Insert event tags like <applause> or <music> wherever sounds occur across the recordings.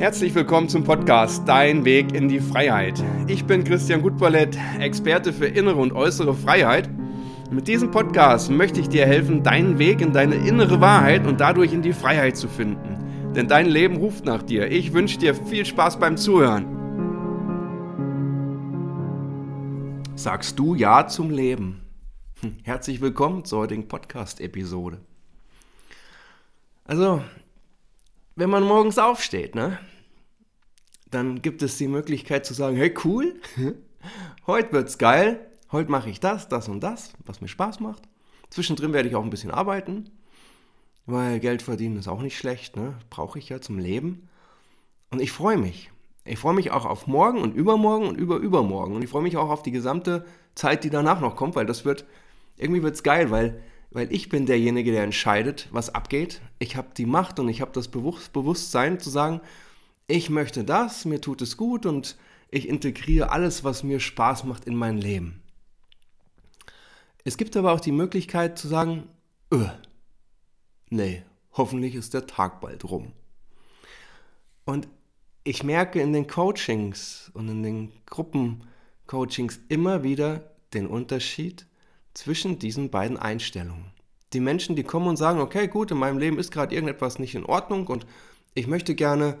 Herzlich willkommen zum Podcast Dein Weg in die Freiheit. Ich bin Christian Gutballett, Experte für innere und äußere Freiheit. Mit diesem Podcast möchte ich dir helfen, deinen Weg in deine innere Wahrheit und dadurch in die Freiheit zu finden. Denn dein Leben ruft nach dir. Ich wünsche dir viel Spaß beim Zuhören. Sagst du Ja zum Leben? Hm, herzlich willkommen zur heutigen Podcast-Episode. Also, wenn man morgens aufsteht, ne, dann gibt es die Möglichkeit zu sagen, hey cool, <laughs> heute wird's geil, heute mache ich das, das und das, was mir Spaß macht. Zwischendrin werde ich auch ein bisschen arbeiten, weil Geld verdienen ist auch nicht schlecht, ne? brauche ich ja zum Leben. Und ich freue mich. Ich freue mich auch auf morgen und übermorgen und überübermorgen. Und ich freue mich auch auf die gesamte Zeit, die danach noch kommt, weil das wird, irgendwie wird's geil, weil weil ich bin derjenige, der entscheidet, was abgeht. Ich habe die Macht und ich habe das Bewusstsein zu sagen, ich möchte das, mir tut es gut und ich integriere alles, was mir Spaß macht in mein Leben. Es gibt aber auch die Möglichkeit zu sagen, öh, nee, hoffentlich ist der Tag bald rum. Und ich merke in den Coachings und in den Gruppencoachings immer wieder den Unterschied zwischen diesen beiden Einstellungen. Die Menschen, die kommen und sagen, okay, gut, in meinem Leben ist gerade irgendetwas nicht in Ordnung und ich möchte gerne,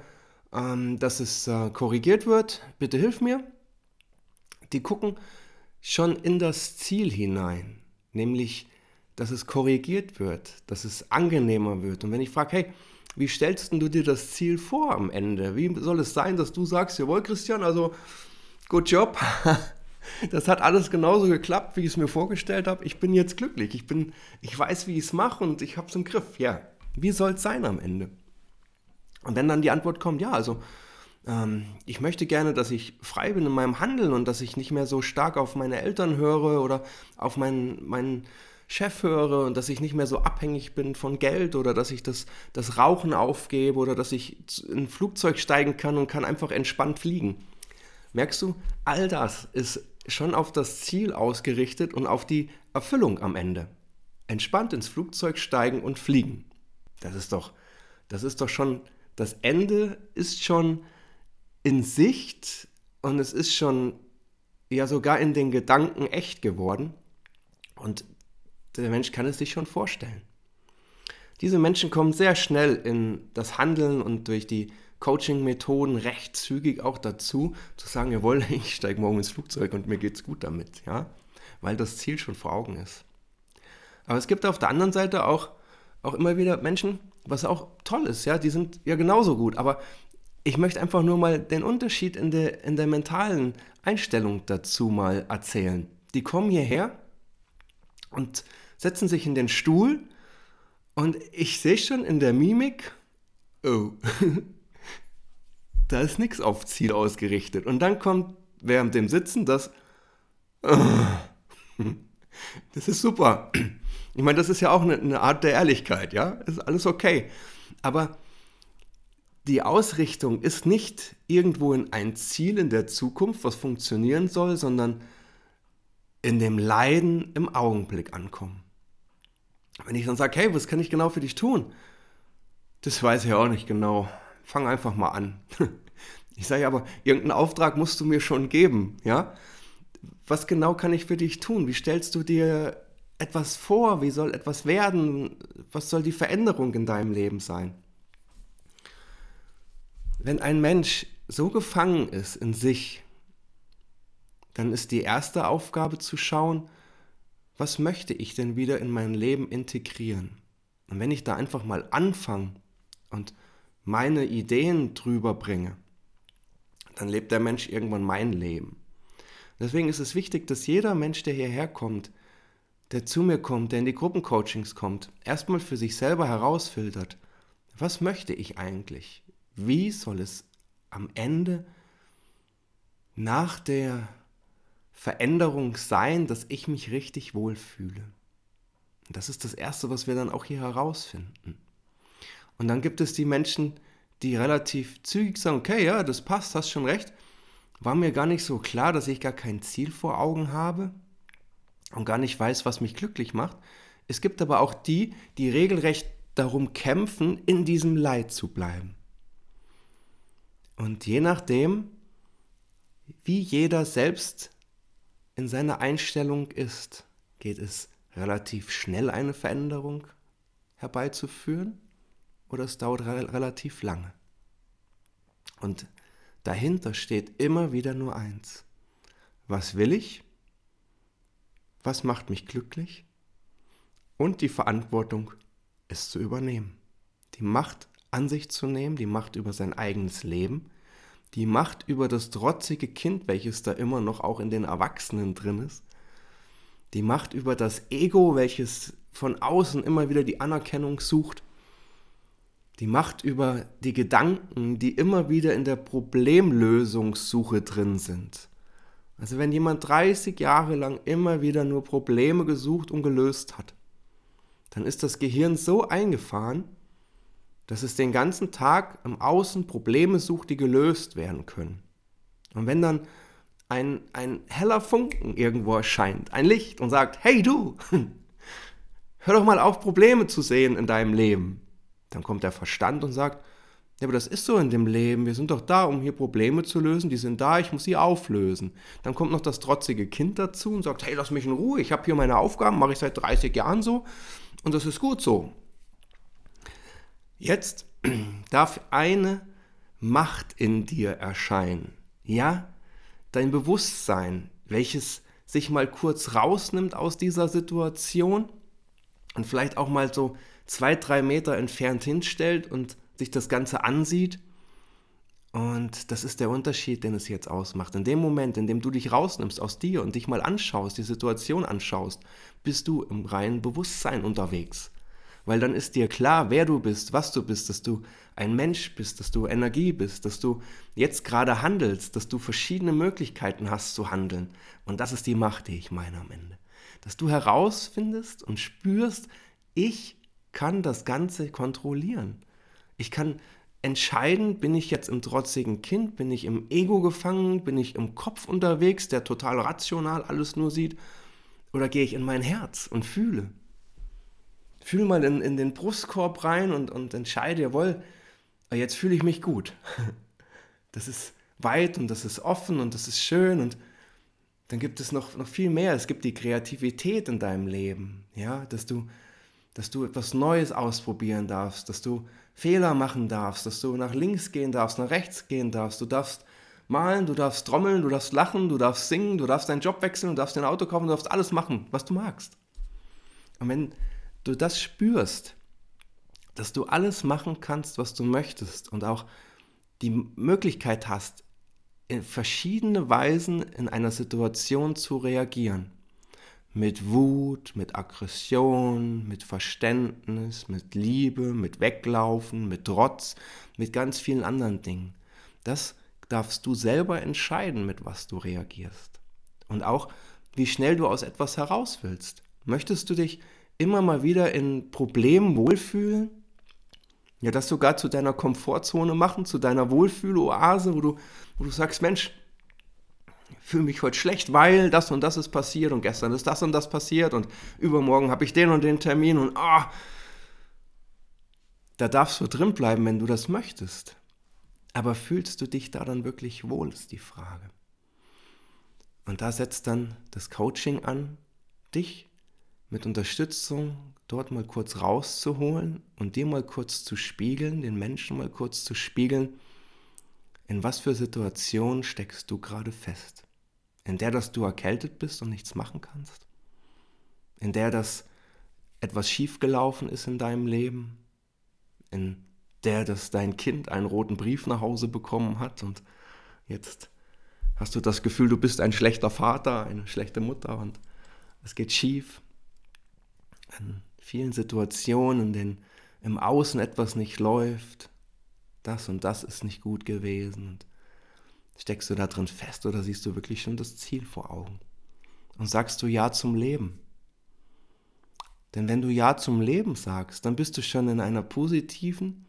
ähm, dass es äh, korrigiert wird, bitte hilf mir. Die gucken schon in das Ziel hinein, nämlich, dass es korrigiert wird, dass es angenehmer wird. Und wenn ich frage, hey, wie stellst du dir das Ziel vor am Ende? Wie soll es sein, dass du sagst, jawohl, Christian, also good job, <laughs> das hat alles genauso geklappt, wie ich es mir vorgestellt habe. Ich bin jetzt glücklich. Ich, bin, ich weiß, wie ich es mache und ich habe es im Griff. Ja, wie soll es sein am Ende? Und wenn dann die Antwort kommt, ja, also ähm, ich möchte gerne, dass ich frei bin in meinem Handeln und dass ich nicht mehr so stark auf meine Eltern höre oder auf meinen, meinen Chef höre und dass ich nicht mehr so abhängig bin von Geld oder dass ich das, das Rauchen aufgebe oder dass ich in ein Flugzeug steigen kann und kann einfach entspannt fliegen. Merkst du, all das ist schon auf das Ziel ausgerichtet und auf die Erfüllung am Ende. Entspannt ins Flugzeug steigen und fliegen. Das ist doch, das ist doch schon, das Ende ist schon in Sicht und es ist schon ja sogar in den Gedanken echt geworden. Und der Mensch kann es sich schon vorstellen. Diese Menschen kommen sehr schnell in das Handeln und durch die Coaching-Methoden recht zügig auch dazu, zu sagen, jawohl, <laughs> ich steige morgen ins Flugzeug und mir geht's gut damit, ja, weil das Ziel schon vor Augen ist. Aber es gibt auf der anderen Seite auch, auch immer wieder Menschen, was auch toll ist, ja, die sind ja genauso gut, aber ich möchte einfach nur mal den Unterschied in der, in der mentalen Einstellung dazu mal erzählen. Die kommen hierher und setzen sich in den Stuhl und ich sehe schon in der Mimik, oh, <laughs> da ist nichts auf Ziel ausgerichtet. Und dann kommt während dem Sitzen das, <laughs> das ist super. Ich meine, das ist ja auch eine, eine Art der Ehrlichkeit, ja, ist alles okay. Aber die Ausrichtung ist nicht irgendwo in ein Ziel in der Zukunft, was funktionieren soll, sondern in dem Leiden im Augenblick ankommen. Wenn ich dann sage, hey, was kann ich genau für dich tun? Das weiß ich auch nicht genau fang einfach mal an. <laughs> Ich sage aber, irgendeinen Auftrag musst du mir schon geben, ja? Was genau kann ich für dich tun? Wie stellst du dir etwas vor? Wie soll etwas werden? Was soll die Veränderung in deinem Leben sein? Wenn ein Mensch so gefangen ist in sich, dann ist die erste Aufgabe zu schauen, was möchte ich denn wieder in mein Leben integrieren? Und wenn ich da einfach mal anfange und meine Ideen drüber bringe, dann lebt der Mensch irgendwann mein Leben. Deswegen ist es wichtig, dass jeder Mensch, der hierher kommt, der zu mir kommt, der in die Gruppencoachings kommt, erstmal für sich selber herausfiltert, was möchte ich eigentlich? Wie soll es am Ende nach der Veränderung sein, dass ich mich richtig wohlfühle? Und das ist das Erste, was wir dann auch hier herausfinden. Und dann gibt es die Menschen, die relativ zügig sagen, okay, ja, das passt, hast schon recht. War mir gar nicht so klar, dass ich gar kein Ziel vor Augen habe und gar nicht weiß, was mich glücklich macht. Es gibt aber auch die, die regelrecht darum kämpfen, in diesem Leid zu bleiben. Und je nachdem, wie jeder selbst in seiner Einstellung ist, geht es relativ schnell eine Veränderung herbeizuführen oder es dauert re relativ lange. Und dahinter steht immer wieder nur eins. Was will ich? Was macht mich glücklich? Und die Verantwortung, es zu übernehmen. Die Macht an sich zu nehmen, die Macht über sein eigenes Leben, die Macht über das trotzige Kind, welches da immer noch auch in den Erwachsenen drin ist, die Macht über das Ego, welches von außen immer wieder die Anerkennung sucht, die Macht über die Gedanken, die immer wieder in der Problemlösungssuche drin sind. Also wenn jemand 30 Jahre lang immer wieder nur Probleme gesucht und gelöst hat, dann ist das Gehirn so eingefahren, dass es den ganzen Tag im Außen Probleme sucht, die gelöst werden können. Und wenn dann ein, ein heller Funken irgendwo erscheint, ein Licht und sagt, hey du, <laughs> hör doch mal auf, Probleme zu sehen in deinem Leben, dann kommt der Verstand und sagt, ja, aber das ist so in dem Leben. Wir sind doch da, um hier Probleme zu lösen. Die sind da, ich muss sie auflösen. Dann kommt noch das trotzige Kind dazu und sagt, hey, lass mich in Ruhe. Ich habe hier meine Aufgaben, mache ich seit 30 Jahren so. Und das ist gut so. Jetzt <clears throat> darf eine Macht in dir erscheinen. Ja, dein Bewusstsein, welches sich mal kurz rausnimmt aus dieser Situation und vielleicht auch mal so zwei, drei Meter entfernt hinstellt und sich das Ganze ansieht. Und das ist der Unterschied, den es jetzt ausmacht. In dem Moment, in dem du dich rausnimmst aus dir und dich mal anschaust, die Situation anschaust, bist du im reinen Bewusstsein unterwegs weil dann ist dir klar, wer du bist, was du bist, dass du ein Mensch bist, dass du Energie bist, dass du jetzt gerade handelst, dass du verschiedene Möglichkeiten hast zu handeln. Und das ist die Macht, die ich meine am Ende. Dass du herausfindest und spürst, ich kann das Ganze kontrollieren. Ich kann entscheiden, bin ich jetzt im trotzigen Kind, bin ich im Ego gefangen, bin ich im Kopf unterwegs, der total rational alles nur sieht, oder gehe ich in mein Herz und fühle fühl mal in, in den Brustkorb rein und, und entscheide, jawohl, jetzt fühle ich mich gut. <laughs> Das ist weit und das ist offen und das ist schön und dann gibt es noch, noch viel mehr. Es gibt die Kreativität in deinem Leben, ja, dass du, dass du etwas Neues ausprobieren darfst, dass du Fehler machen darfst, dass du nach links gehen darfst, nach rechts gehen darfst. Du darfst malen, du darfst trommeln, du darfst lachen, du darfst singen, du darfst deinen Job wechseln, du darfst dein Auto kaufen, du darfst alles machen, was du magst. Und wenn, du das spürst, dass du alles machen kannst, was du möchtest und auch die Möglichkeit hast, in verschiedene Weisen in einer Situation zu reagieren. Mit Wut, mit Aggression, mit Verständnis, mit Liebe, mit Weglaufen, mit Trotz, mit ganz vielen anderen Dingen. Das darfst du selber entscheiden, mit was du reagierst. Und auch, wie schnell du aus etwas heraus willst. Möchtest du dich immer mal wieder in Problemen wohlfühlen? Ja, das sogar zu deiner Komfortzone machen, zu deiner Wohlfühloase, wo du, wo du sagst, Mensch, fühle mich heute schlecht, weil das und das ist passiert und gestern ist das und das passiert und übermorgen habe ich den und den Termin und ah, oh, da darfst du drin bleiben, wenn du das möchtest. Aber fühlst du dich da dann wirklich wohl, ist die Frage. Und da setzt dann das Coaching an, dich mit Unterstützung dort mal kurz rauszuholen und dir mal kurz zu spiegeln, den Menschen mal kurz zu spiegeln, in was für Situation steckst du gerade fest? In der, dass du erkältet bist und nichts machen kannst? In der, dass etwas schiefgelaufen ist in deinem Leben? In der, dass dein Kind einen roten Brief nach Hause bekommen hat und jetzt hast du das Gefühl, du bist ein schlechter Vater, eine schlechte Mutter und es geht schief an vielen Situationen, in denen im Außen etwas nicht läuft, das und das ist nicht gut gewesen. Und steckst du da drin fest oder siehst du wirklich schon das Ziel vor Augen? Und sagst du Ja zum Leben? Denn wenn du Ja zum Leben sagst, dann bist du schon in einer positiven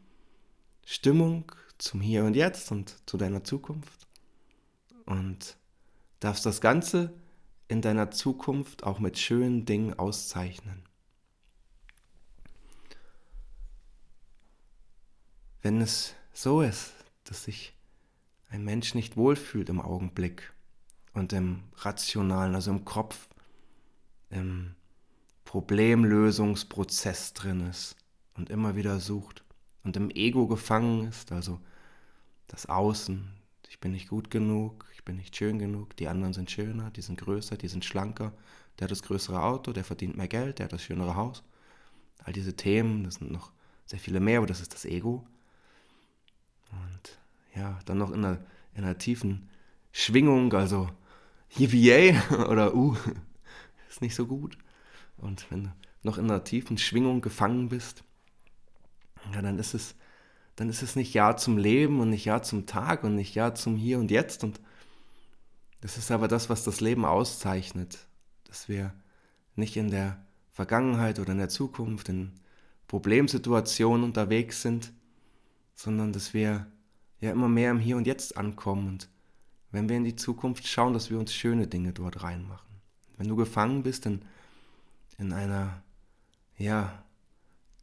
Stimmung zum Hier und Jetzt und zu deiner Zukunft. Und darfst das Ganze in deiner Zukunft auch mit schönen Dingen auszeichnen. wenn es so ist, dass sich ein Mensch nicht wohlfühlt im Augenblick und im Rationalen, also im Kopf, im Problemlösungsprozess drin ist und immer wieder sucht und im Ego gefangen ist, also das Außen, ich bin nicht gut genug, ich bin nicht schön genug, die anderen sind schöner, die sind größer, die sind schlanker, der hat das größere Auto, der verdient mehr Geld, der hat das schönere Haus. All diese Themen, das sind noch sehr viele mehr, aber das ist das Ego. Und ja, dann noch in einer, in einer tiefen Schwingung, also Yippie <laughs> oder Uh, <laughs> ist nicht so gut. Und wenn du noch in einer tiefen Schwingung gefangen bist, ja, dann ist es, dann ist es nicht Ja zum Leben und nicht Ja zum Tag und nicht Ja zum Hier und Jetzt. Und das ist aber das, was das Leben auszeichnet, dass wir nicht in der Vergangenheit oder in der Zukunft in Problemsituationen unterwegs sind, sondern dass wir ja immer mehr im Hier und Jetzt ankommen und wenn wir in die Zukunft schauen, dass wir uns schöne Dinge dort reinmachen. Wenn du gefangen bist in, in einer, ja,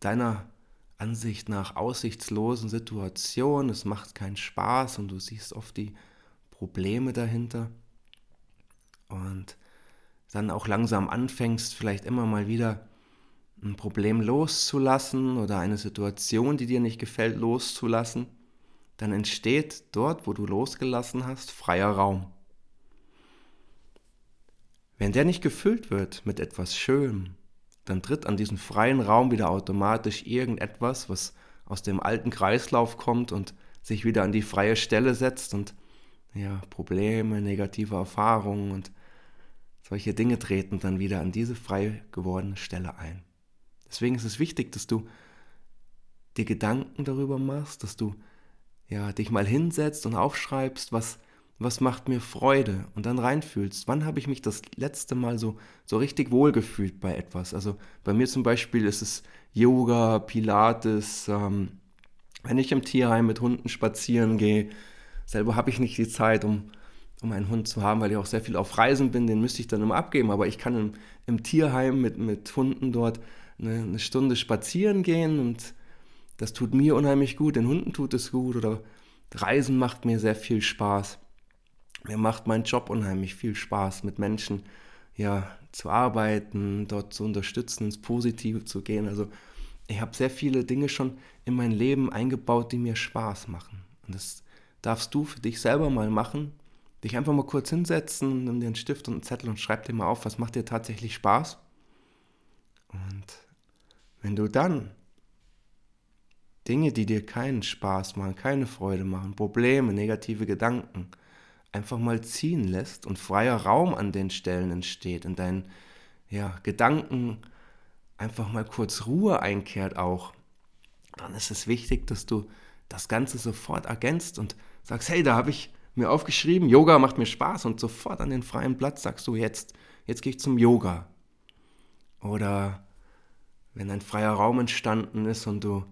deiner Ansicht nach aussichtslosen Situation, es macht keinen Spaß und du siehst oft die Probleme dahinter und dann auch langsam anfängst, vielleicht immer mal wieder ein Problem loszulassen oder eine Situation, die dir nicht gefällt, loszulassen, dann entsteht dort, wo du losgelassen hast, freier Raum. Wenn der nicht gefüllt wird mit etwas Schönem, dann tritt an diesen freien Raum wieder automatisch irgendetwas, was aus dem alten Kreislauf kommt und sich wieder an die freie Stelle setzt und ja, Probleme, negative Erfahrungen und solche Dinge treten dann wieder an diese frei gewordene Stelle ein. Deswegen ist es wichtig, dass du dir Gedanken darüber machst, dass du ja, dich mal hinsetzt und aufschreibst, was, was macht mir Freude und dann reinfühlst. Wann habe ich mich das letzte Mal so, so richtig wohlgefühlt bei etwas? Also bei mir zum Beispiel ist es Yoga, Pilates, ähm, wenn ich im Tierheim mit Hunden spazieren gehe. Selber habe ich nicht die Zeit, um, um einen Hund zu haben, weil ich auch sehr viel auf Reisen bin, den müsste ich dann immer abgeben. Aber ich kann im, im Tierheim mit, mit Hunden dort eine, eine Stunde spazieren gehen und das tut mir unheimlich gut, den Hunden tut es gut oder Reisen macht mir sehr viel Spaß. Mir macht mein Job unheimlich viel Spaß, mit Menschen ja zu arbeiten, dort zu unterstützen, ins Positive zu gehen. Also ich habe sehr viele Dinge schon in mein Leben eingebaut, die mir Spaß machen. Und das darfst du für dich selber mal machen. Dich einfach mal kurz hinsetzen, nimm dir einen Stift und einen Zettel und schreib dir mal auf, was macht dir tatsächlich Spaß. Und wenn du dann Dinge, die dir keinen Spaß machen, keine Freude machen, Probleme, negative Gedanken, einfach mal ziehen lässt und freier Raum an den Stellen entsteht, in deinen ja, Gedanken einfach mal kurz Ruhe einkehrt auch, dann ist es wichtig, dass du das Ganze sofort ergänzt und sagst, hey, da habe ich mir aufgeschrieben, Yoga macht mir Spaß und sofort an den freien Platz sagst du jetzt, jetzt gehe ich zum Yoga. Oder wenn ein freier Raum entstanden ist und du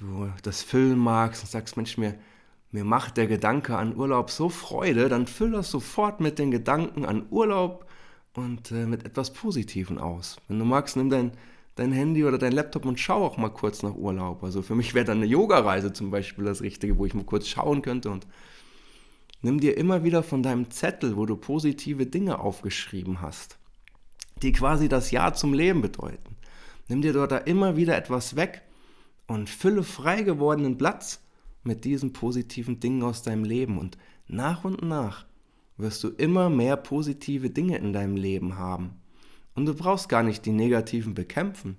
du das füllen magst und sagst, Mensch, mir, mir macht der Gedanke an Urlaub so Freude, dann füll das sofort mit den Gedanken an Urlaub und äh, mit etwas Positiven aus. Wenn du magst, nimm dein, dein Handy oder dein Laptop und schau auch mal kurz nach Urlaub. Also für mich wäre dann eine Yoga-Reise zum Beispiel das Richtige, wo ich mal kurz schauen könnte und nimm dir immer wieder von deinem Zettel, wo du positive Dinge aufgeschrieben hast, die quasi das Ja zum Leben bedeuten. Nimm dir dort da immer wieder etwas weg und fülle frei gewordenen Platz mit diesen positiven Dingen aus deinem Leben. Und nach und nach wirst du immer mehr positive Dinge in deinem Leben haben. Und du brauchst gar nicht die negativen bekämpfen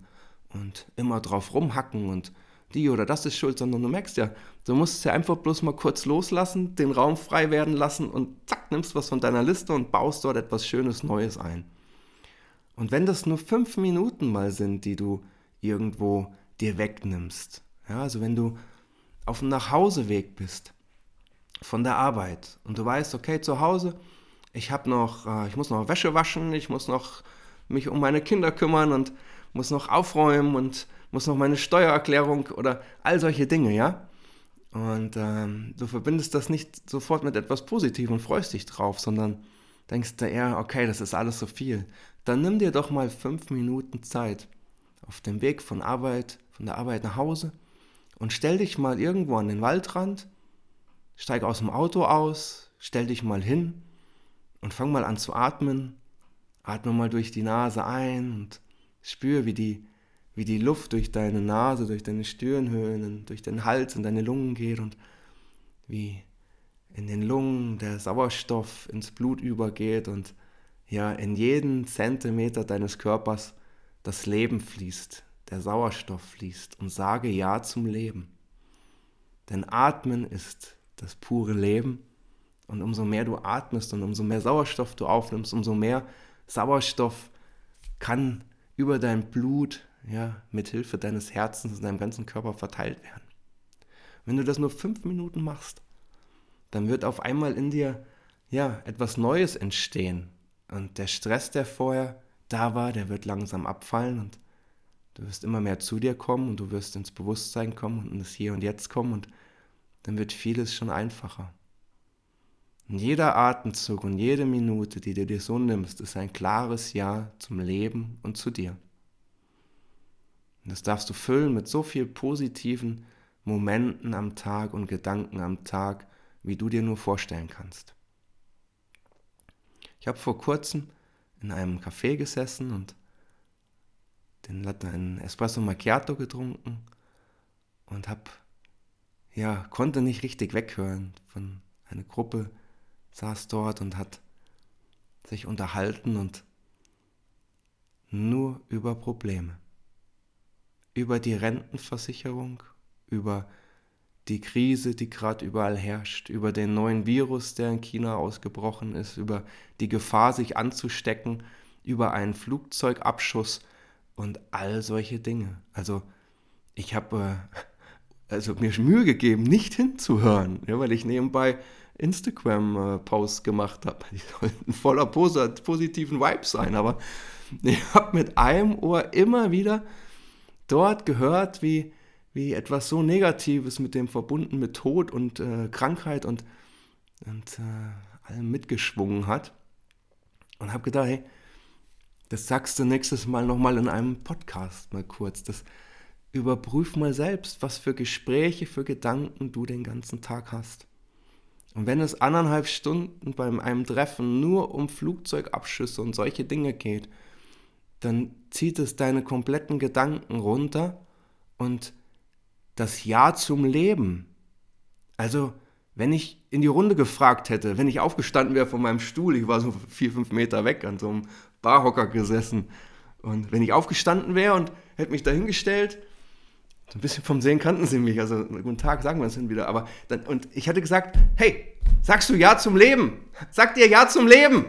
und immer drauf rumhacken und die oder das ist schuld, sondern du merkst ja, du musst es ja einfach bloß mal kurz loslassen, den Raum frei werden lassen und zack, nimmst was von deiner Liste und baust dort etwas Schönes Neues ein. Und wenn das nur fünf Minuten mal sind, die du irgendwo dir wegnimmst. Ja, also wenn du auf dem Nachhauseweg bist von der Arbeit und du weißt, okay, zu Hause, ich habe noch, äh, ich muss noch Wäsche waschen, ich muss noch mich um meine Kinder kümmern und muss noch aufräumen und muss noch meine Steuererklärung oder all solche Dinge, ja? Und ähm, du verbindest das nicht sofort mit etwas Positivem und freust dich drauf, sondern denkst dir eher, okay, das ist alles so viel. Dann nimm dir doch mal fünf Minuten Zeit auf dem Weg von Arbeit von der Arbeit nach Hause und stell dich mal irgendwo an den Waldrand, steig aus dem Auto aus, stell dich mal hin und fang mal an zu atmen. Atme mal durch die Nase ein und spür, wie die, wie die Luft durch deine Nase, durch deine Stirnhöhlen, durch den Hals und deine Lungen geht und wie in den Lungen der Sauerstoff ins Blut übergeht und ja, in jeden Zentimeter deines Körpers das Leben fließt, der Sauerstoff fließt und sage Ja zum Leben. Denn Atmen ist das pure Leben und umso mehr du atmest und umso mehr Sauerstoff du aufnimmst, umso mehr Sauerstoff kann über dein Blut, ja, mit Hilfe deines Herzens in deinem ganzen Körper verteilt werden. Wenn du das nur fünf Minuten machst, dann wird auf einmal in dir, ja, etwas Neues entstehen. Und der Stress, der vorher da war, der wird langsam abfallen und du wirst immer mehr zu dir kommen und du wirst ins Bewusstsein kommen und ins Hier und Jetzt kommen und dann wird vieles schon einfacher. Und jeder Atemzug und jede Minute, die du dir so nimmst, ist ein klares Ja zum Leben und zu dir. Und das darfst du füllen mit so viel positiven Momenten am Tag und Gedanken am Tag, wie du dir nur vorstellen kannst. Ich habe vor kurzem in einem Café gesessen und den einen Espresso Macchiato getrunken und habe ja konnte nicht richtig weghören von einer Gruppe saß dort und hat sich unterhalten und nur über Probleme. Über die Rentenversicherung, über die Krise, die gerade überall herrscht, über den neuen Virus, der in China ausgebrochen ist, über die Gefahr, sich anzustecken, über einen Flugzeugabschuss und all solche Dinge. Also ich habe äh, <laughs> also mir Mühe gegeben, nicht hinzuhören, ja, weil ich nebenbei Instagram-Posts gemacht habe. <laughs> Die sollten voller positiven Vibes sein, aber <laughs> ich habe mit einem Ohr immer wieder dort gehört, wie, wie etwas so Negatives mit dem verbunden mit Tod und äh, Krankheit und, und äh, allem mitgeschwungen hat. Und habe gedacht, hey, das sagst du nächstes Mal nochmal in einem Podcast mal kurz. Das überprüf mal selbst, was für Gespräche, für Gedanken du den ganzen Tag hast. Und wenn es anderthalb Stunden bei einem Treffen nur um Flugzeugabschüsse und solche Dinge geht, dann zieht es deine kompletten Gedanken runter und das Ja zum Leben. Also, wenn ich in die Runde gefragt hätte, wenn ich aufgestanden wäre von meinem Stuhl, ich war so vier, fünf Meter weg an so einem Barhocker gesessen, und wenn ich aufgestanden wäre und hätte mich dahingestellt so ein bisschen vom Sehen kannten sie mich, also guten Tag, sagen wir es hin wieder. Aber dann, und ich hatte gesagt, hey, sagst du Ja zum Leben? Sag dir Ja zum Leben?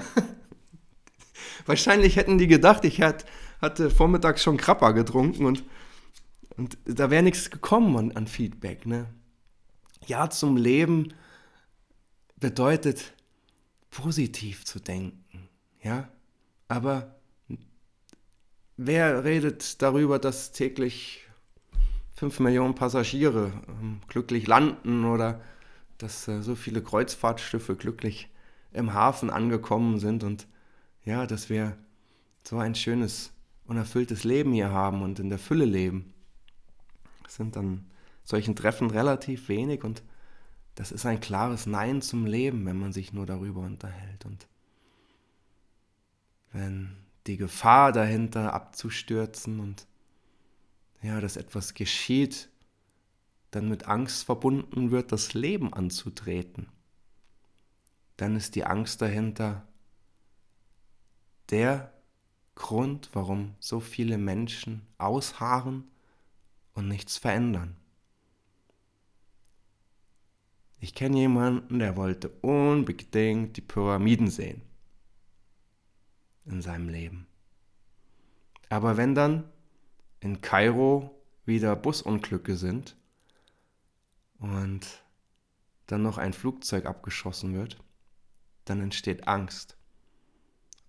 <laughs> Wahrscheinlich hätten die gedacht, ich hatte, hatte vormittags schon Krapper getrunken und, und da wäre nichts gekommen an, an Feedback. Ne? Ja zum Leben bedeutet positiv zu denken. Ja, aber wer redet darüber, dass täglich 5 Millionen Passagiere ähm, glücklich landen oder dass äh, so viele Kreuzfahrtschiffe glücklich im Hafen angekommen sind und ja, dass wir so ein schönes und erfülltes Leben hier haben und in der Fülle leben. Das sind dann solchen Treffen relativ wenig und das ist ein klares Nein zum Leben, wenn man sich nur darüber unterhält. Und wenn die Gefahr dahinter abzustürzen und ja, dass etwas geschieht, dann mit Angst verbunden wird, das Leben anzutreten, dann ist die Angst dahinter der Grund, warum so viele Menschen ausharren und nichts verändern. Ich kenne jemanden, der wollte unbedingt die Pyramiden sehen in seinem Leben. Aber wenn dann in Kairo wieder Busunglücke sind und dann noch ein Flugzeug abgeschossen wird, dann entsteht Angst.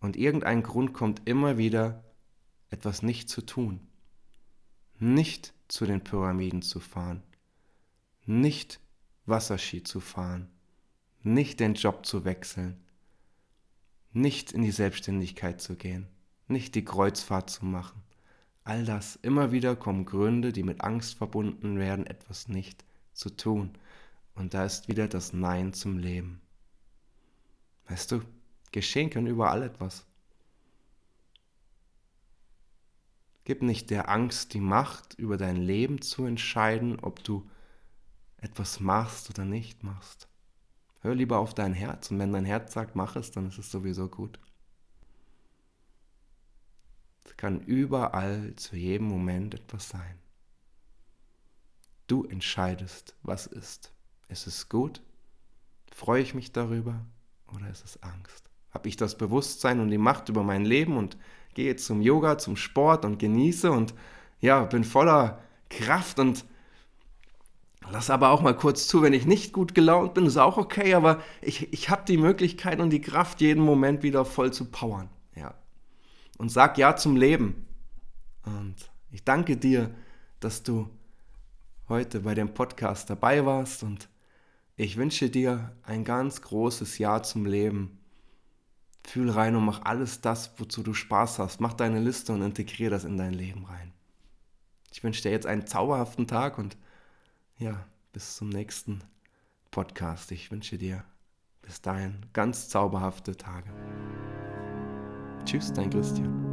Und irgendein Grund kommt immer wieder, etwas nicht zu tun. Nicht zu den Pyramiden zu fahren. Nicht Wasserski zu fahren. Nicht den Job zu wechseln. Nicht in die Selbstständigkeit zu gehen. Nicht die Kreuzfahrt zu machen. All das, immer wieder kommen Gründe, die mit Angst verbunden werden, etwas nicht zu tun. Und da ist wieder das Nein zum Leben. Weißt du, geschehen kann überall etwas. Gib nicht der Angst die Macht, über dein Leben zu entscheiden, ob du etwas machst oder nicht machst. Hör lieber auf dein Herz und wenn dein Herz sagt, mach es, dann ist es sowieso gut. Es kann überall zu jedem Moment etwas sein. Du entscheidest, was ist. Ist es gut? Freue ich mich darüber oder ist es Angst? Habe ich das Bewusstsein und die Macht über mein Leben und gehe zum Yoga, zum Sport und genieße und ja, bin voller Kraft und lass aber auch mal kurz zu, wenn ich nicht gut gelaunt bin, ist auch okay, aber ich, ich habe die Möglichkeit und die Kraft, jeden Moment wieder voll zu powern. Ja. Und sag Ja zum Leben. Und ich danke dir, dass du heute bei dem Podcast dabei warst und ich wünsche dir ein ganz großes Ja zum Leben Fühl rein und mach alles das, wozu du Spaß hast. Mach deine Liste und integriere das in dein Leben rein. Ich wünsche dir jetzt einen zauberhaften Tag und ja, bis zum nächsten Podcast. Ich wünsche dir bis dahin ganz zauberhafte Tage. Tschüss, dein Christian.